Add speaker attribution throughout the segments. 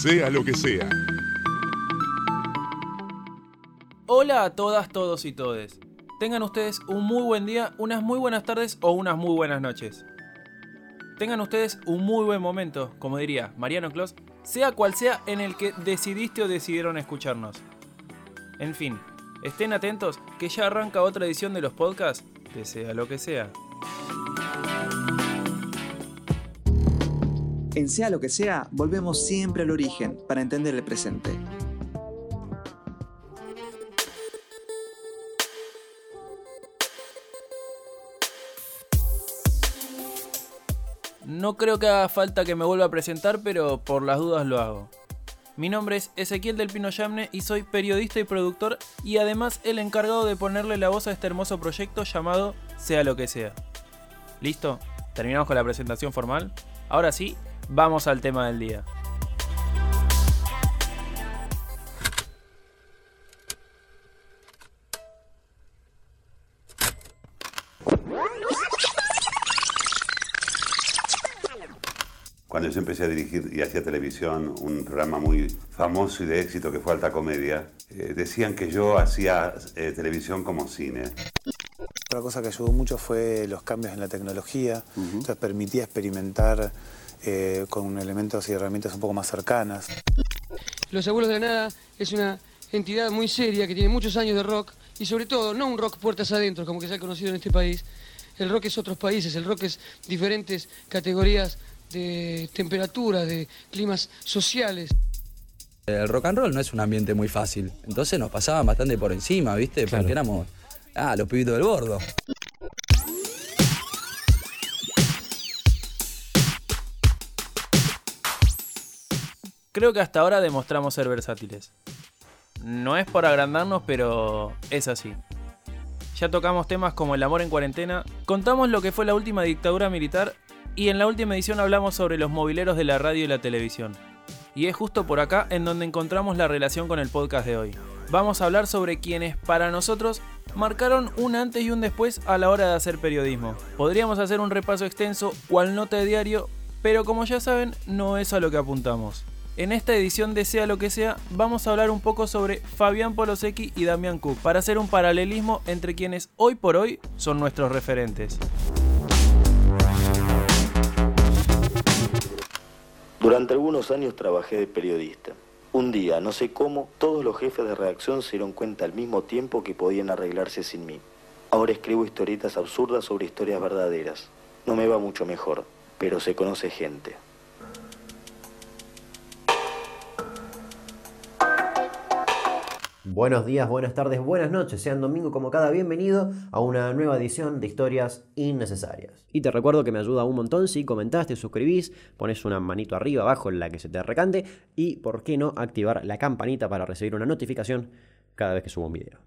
Speaker 1: sea lo que sea.
Speaker 2: Hola a todas, todos y todes. Tengan ustedes un muy buen día, unas muy buenas tardes o unas muy buenas noches. Tengan ustedes un muy buen momento, como diría Mariano Clos, sea cual sea en el que decidiste o decidieron escucharnos. En fin, estén atentos que ya arranca otra edición de los podcasts, que sea lo que sea.
Speaker 3: Sea lo que sea, volvemos siempre al origen para entender el presente.
Speaker 2: No creo que haga falta que me vuelva a presentar, pero por las dudas lo hago. Mi nombre es Ezequiel del Pino Yamne y soy periodista y productor y además el encargado de ponerle la voz a este hermoso proyecto llamado Sea lo que sea. ¿Listo? ¿Terminamos con la presentación formal? Ahora sí, vamos al tema del día.
Speaker 4: Cuando yo empecé a dirigir y hacía televisión, un programa muy famoso y de éxito que fue Alta Comedia, eh, decían que yo hacía eh, televisión como cine.
Speaker 5: Otra cosa que ayudó mucho fue los cambios en la tecnología, entonces permitía experimentar eh, con elementos y herramientas un poco más cercanas.
Speaker 6: Los Abuelos de la Nada es una entidad muy seria que tiene muchos años de rock y sobre todo no un rock puertas adentro como que se ha conocido en este país. El rock es otros países, el rock es diferentes categorías de temperatura, de climas sociales.
Speaker 7: El rock and roll no es un ambiente muy fácil, entonces nos pasaban bastante por encima, ¿viste? Porque éramos, ah, los pibitos del bordo.
Speaker 2: Creo que hasta ahora demostramos ser versátiles. No es por agrandarnos, pero es así. Ya tocamos temas como el amor en cuarentena, contamos lo que fue la última dictadura militar y en la última edición hablamos sobre los mobileros de la radio y la televisión. Y es justo por acá en donde encontramos la relación con el podcast de hoy. Vamos a hablar sobre quienes, para nosotros, marcaron un antes y un después a la hora de hacer periodismo. Podríamos hacer un repaso extenso cual nota de diario, pero como ya saben, no es a lo que apuntamos. En esta edición de Sea lo que sea, vamos a hablar un poco sobre Fabián Polosecki y Damián Cook, para hacer un paralelismo entre quienes hoy por hoy son nuestros referentes.
Speaker 8: Durante algunos años trabajé de periodista. Un día, no sé cómo, todos los jefes de redacción se dieron cuenta al mismo tiempo que podían arreglarse sin mí. Ahora escribo historietas absurdas sobre historias verdaderas. No me va mucho mejor, pero se conoce gente.
Speaker 9: Buenos días, buenas tardes, buenas noches. Sean domingo como cada bienvenido a una nueva edición de Historias Innecesarias. Y te recuerdo que me ayuda un montón si comentás, te suscribís, pones una manito arriba, abajo en la que se te recante y, por qué no, activar la campanita para recibir una notificación cada vez que subo un video.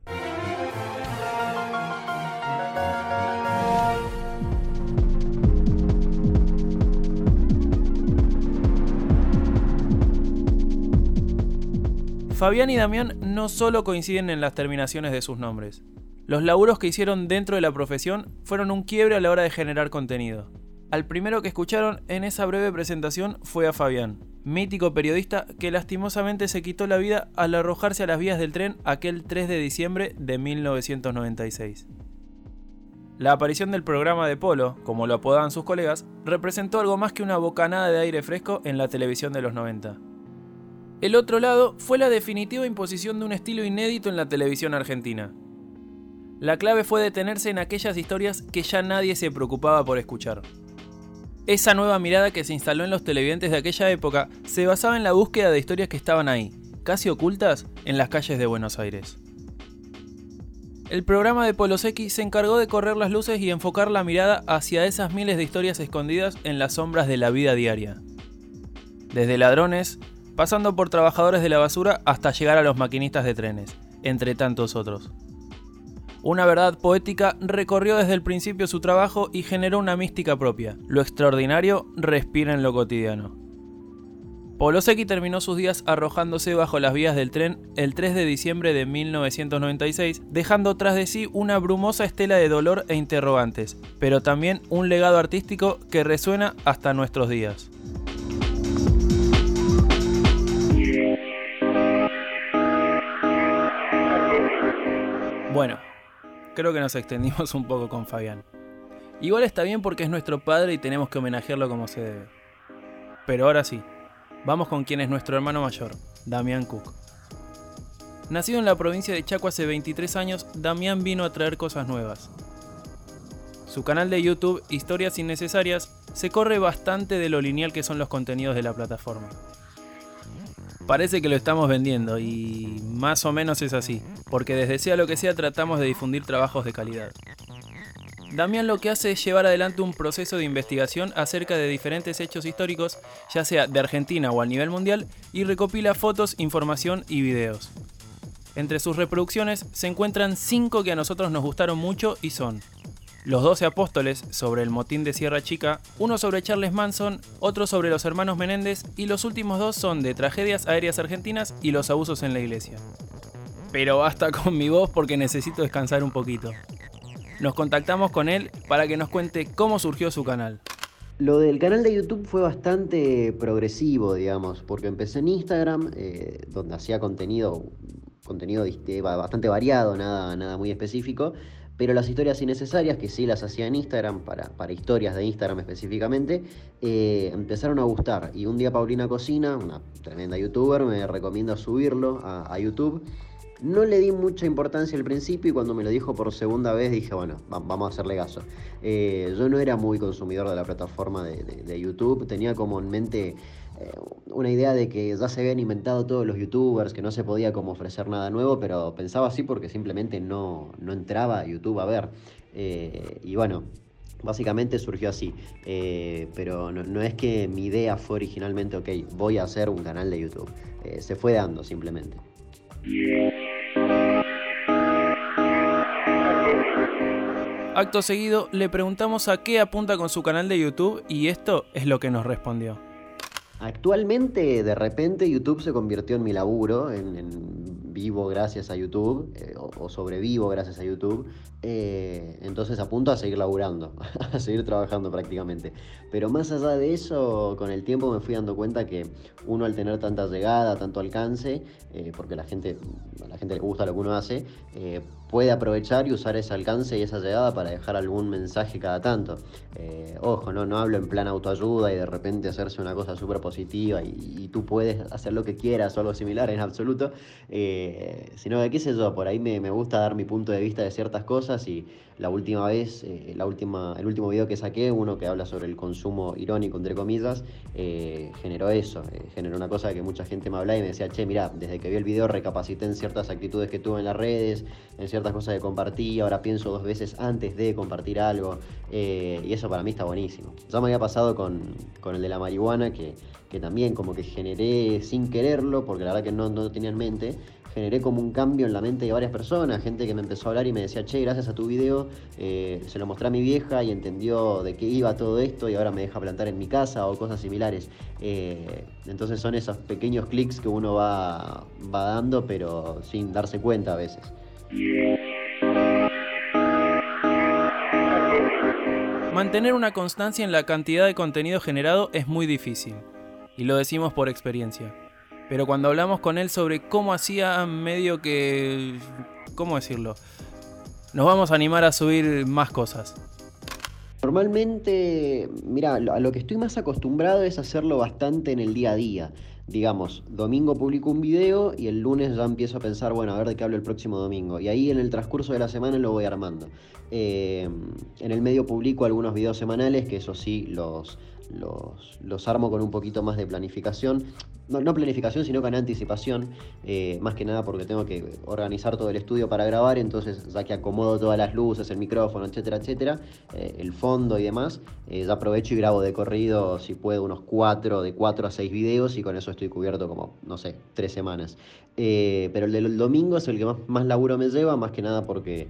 Speaker 2: Fabián y Damián no solo coinciden en las terminaciones de sus nombres. Los laburos que hicieron dentro de la profesión fueron un quiebre a la hora de generar contenido. Al primero que escucharon en esa breve presentación fue a Fabián, mítico periodista que lastimosamente se quitó la vida al arrojarse a las vías del tren aquel 3 de diciembre de 1996. La aparición del programa de Polo, como lo apodaban sus colegas, representó algo más que una bocanada de aire fresco en la televisión de los 90. El otro lado fue la definitiva imposición de un estilo inédito en la televisión argentina. La clave fue detenerse en aquellas historias que ya nadie se preocupaba por escuchar. Esa nueva mirada que se instaló en los televidentes de aquella época se basaba en la búsqueda de historias que estaban ahí, casi ocultas, en las calles de Buenos Aires. El programa de Polosecki se encargó de correr las luces y enfocar la mirada hacia esas miles de historias escondidas en las sombras de la vida diaria. Desde ladrones, pasando por trabajadores de la basura hasta llegar a los maquinistas de trenes, entre tantos otros. Una verdad poética recorrió desde el principio su trabajo y generó una mística propia. Lo extraordinario respira en lo cotidiano. Polosecki terminó sus días arrojándose bajo las vías del tren el 3 de diciembre de 1996, dejando tras de sí una brumosa estela de dolor e interrogantes, pero también un legado artístico que resuena hasta nuestros días. Creo que nos extendimos un poco con Fabián. Igual está bien porque es nuestro padre y tenemos que homenajearlo como se debe. Pero ahora sí, vamos con quien es nuestro hermano mayor, Damián Cook. Nacido en la provincia de Chaco hace 23 años, Damián vino a traer cosas nuevas. Su canal de YouTube, Historias Innecesarias, se corre bastante de lo lineal que son los contenidos de la plataforma. Parece que lo estamos vendiendo y más o menos es así, porque desde sea lo que sea tratamos de difundir trabajos de calidad. Damián lo que hace es llevar adelante un proceso de investigación acerca de diferentes hechos históricos, ya sea de Argentina o a nivel mundial, y recopila fotos, información y videos. Entre sus reproducciones se encuentran cinco que a nosotros nos gustaron mucho y son Los Doce Apóstoles sobre el motín de Sierra Chica, uno sobre Charles Manson, otro sobre los hermanos Menéndez y los últimos dos son de tragedias aéreas argentinas y los abusos en la iglesia. Pero basta con mi voz porque necesito descansar un poquito nos contactamos con él para que nos cuente cómo surgió su canal.
Speaker 9: Lo del canal de YouTube fue bastante progresivo, digamos, porque empecé en Instagram, eh, donde hacía contenido, contenido bastante variado, nada, nada muy específico, pero las historias innecesarias, que sí las hacía en Instagram, para, para historias de Instagram específicamente, eh, empezaron a gustar. Y un día Paulina Cocina, una tremenda youtuber, me recomienda subirlo a, YouTube. No le di mucha importancia al principio y cuando me lo dijo por segunda vez dije, bueno, vamos a hacerle caso. Eh, yo no era muy consumidor de la plataforma de, YouTube, tenía como en mente una idea de que ya se habían inventado todos los youtubers, que no se podía como ofrecer nada nuevo, pero pensaba así porque simplemente no, entraba a YouTube a ver. Eh, y bueno, Básicamente surgió así, pero no, no, es que mi idea fue originalmente, ok, voy a hacer un canal de YouTube. se fue dando simplemente.
Speaker 2: Acto seguido, le preguntamos a qué apunta con su canal de YouTube y esto es lo que nos respondió.
Speaker 9: Actualmente, de repente, YouTube se convirtió en mi laburo, en, vivo gracias a YouTube, eh, o, sobrevivo gracias a YouTube. Eh, entonces apunto a seguir laburando, a seguir trabajando prácticamente. Pero más allá de eso, con el tiempo me fui dando cuenta que uno al tener tanta llegada, tanto alcance, eh, porque la gente, a la gente le gusta lo que uno hace, puede aprovechar y usar ese alcance y esa llegada para dejar algún mensaje cada tanto. ojo, no, no hablo en plan autoayuda y de repente hacerse una cosa súper positiva y, tú puedes hacer lo que quieras o algo similar en absoluto, sino que qué sé yo, por ahí me, me gusta dar mi punto de vista de ciertas cosas y la última vez, eh, la última, el último video que saqué, uno que habla sobre el consumo irónico, entre comillas, eh, generó eso, eh, generó una cosa que mucha gente me hablaba y me decía, che, mira, desde que vi el video recapacité en ciertas actitudes que tuve en las redes, en ciertas cosas que compartí, ahora pienso dos veces antes de compartir algo, y eso para mí está buenísimo. Ya me había pasado con, con el de la marihuana, que, que también como que generé sin quererlo, porque la verdad que no, no lo tenía en mente, generé como un cambio en la mente de varias personas, gente que me empezó a hablar y me decía, che, gracias a tu video, eh, se lo mostré a mi vieja y entendió de qué iba todo esto y ahora me deja plantar en mi casa o cosas similares. Eh, entonces son esos pequeños clics que uno va, va dando, pero sin darse cuenta a veces.
Speaker 2: Mantener una constancia en la cantidad de contenido generado es muy difícil, y lo decimos por experiencia. Pero cuando hablamos con él sobre cómo hacía medio que... ¿Cómo decirlo? Nos vamos a animar a subir más cosas.
Speaker 9: Normalmente, mira, a lo que estoy más acostumbrado es hacerlo bastante en el día a día. Digamos, domingo publico un video y el lunes ya empiezo a pensar, bueno, a ver de qué hablo el próximo domingo. Y ahí en el transcurso de la semana lo voy armando. Eh, en el medio publico algunos videos semanales, que eso sí, los, los, los armo con un poquito más de planificación no, planificación, sino con anticipación, eh, más que nada porque tengo que organizar todo el estudio para grabar, entonces ya que acomodo todas las luces, el micrófono, etcétera, etcétera, eh, el fondo y demás, eh, ya aprovecho y grabo de corrido, si puedo, unos cuatro, de cuatro a seis videos y con eso estoy cubierto como, no sé, tres semanas. pero el del domingo es el que más, más laburo me lleva, más que nada porque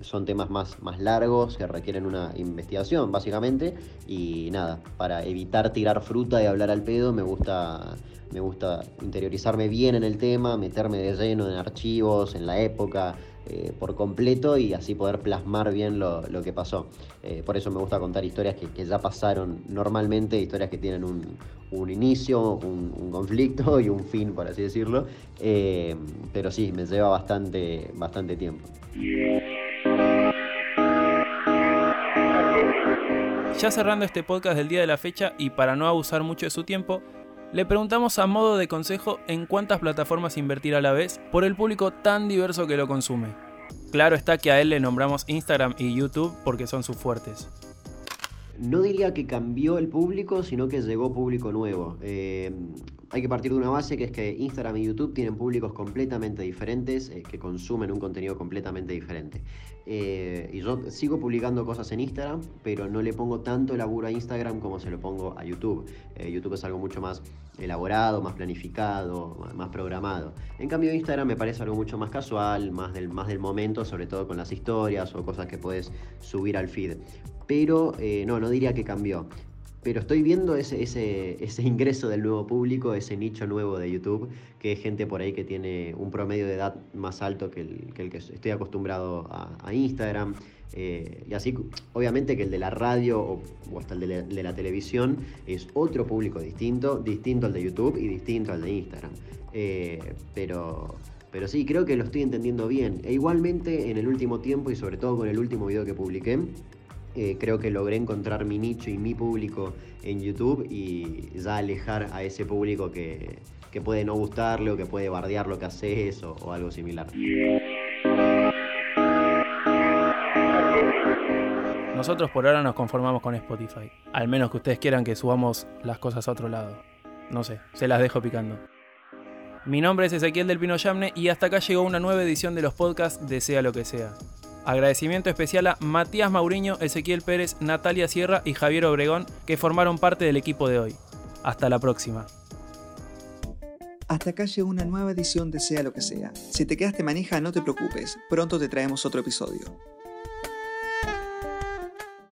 Speaker 9: son temas más, más largos que requieren una investigación, básicamente. Y nada, para evitar tirar fruta y hablar al pedo, me gusta me gusta interiorizarme bien en el tema, meterme de lleno en archivos, en la época, eh, por completo y así poder plasmar bien lo, que pasó. Eh, por eso me gusta contar historias que, ya pasaron normalmente, historias que tienen un, un inicio, un, conflicto y un fin, por así decirlo. Eh, pero sí, me lleva bastante, bastante tiempo.
Speaker 2: Ya cerrando este podcast del día de la fecha y para no abusar mucho de su tiempo, le preguntamos a modo de consejo en cuántas plataformas invertir a la vez por el público tan diverso que lo consume. Claro está que a él le nombramos Instagram y YouTube porque son sus fuertes
Speaker 9: no diría que cambió el público, sino que llegó público nuevo. Eh, hay que partir de una base que es que Instagram y YouTube tienen públicos completamente diferentes, eh, que consumen un contenido completamente diferente. Eh, y yo sigo publicando cosas en Instagram, pero no le pongo tanto laburo a Instagram como se lo pongo a YouTube. YouTube es algo mucho más elaborado, más planificado, más programado. En cambio Instagram me parece algo mucho más casual, más del, más del momento, sobre todo con las historias o cosas que puedes subir al feed pero eh, no, no diría que cambió. Pero estoy viendo ese, ese, ingreso del nuevo público, ese nicho nuevo de YouTube, que es gente por ahí que tiene un promedio de edad más alto que el que, estoy acostumbrado a, Instagram. Eh, y así, obviamente que el de la radio o, hasta el de la, televisión es otro público distinto, distinto al de YouTube y distinto al de Instagram. Eh, pero, pero sí, creo que lo estoy entendiendo bien. E igualmente en el último tiempo y sobre todo con el último video que publiqué, eh, creo que logré encontrar mi nicho y mi público en YouTube y ya alejar a ese público que, puede no gustarle o que puede bardear lo que haces o, o algo similar.
Speaker 2: Nosotros por ahora nos conformamos con Spotify. Al menos que ustedes quieran que subamos las cosas a otro lado. No sé, se las dejo picando. Mi nombre es Ezequiel del Pino Yamne y hasta acá llegó una nueva edición de los podcasts de Sea lo que sea. Agradecimiento especial a Matías Mauriño, Ezequiel Pérez, Natalia Sierra y Javier Obregón, que formaron parte del equipo de hoy. Hasta la próxima.
Speaker 3: Hasta acá llegó una nueva edición de Sea lo que sea. Si te quedaste manija, no te preocupes, pronto te traemos otro episodio.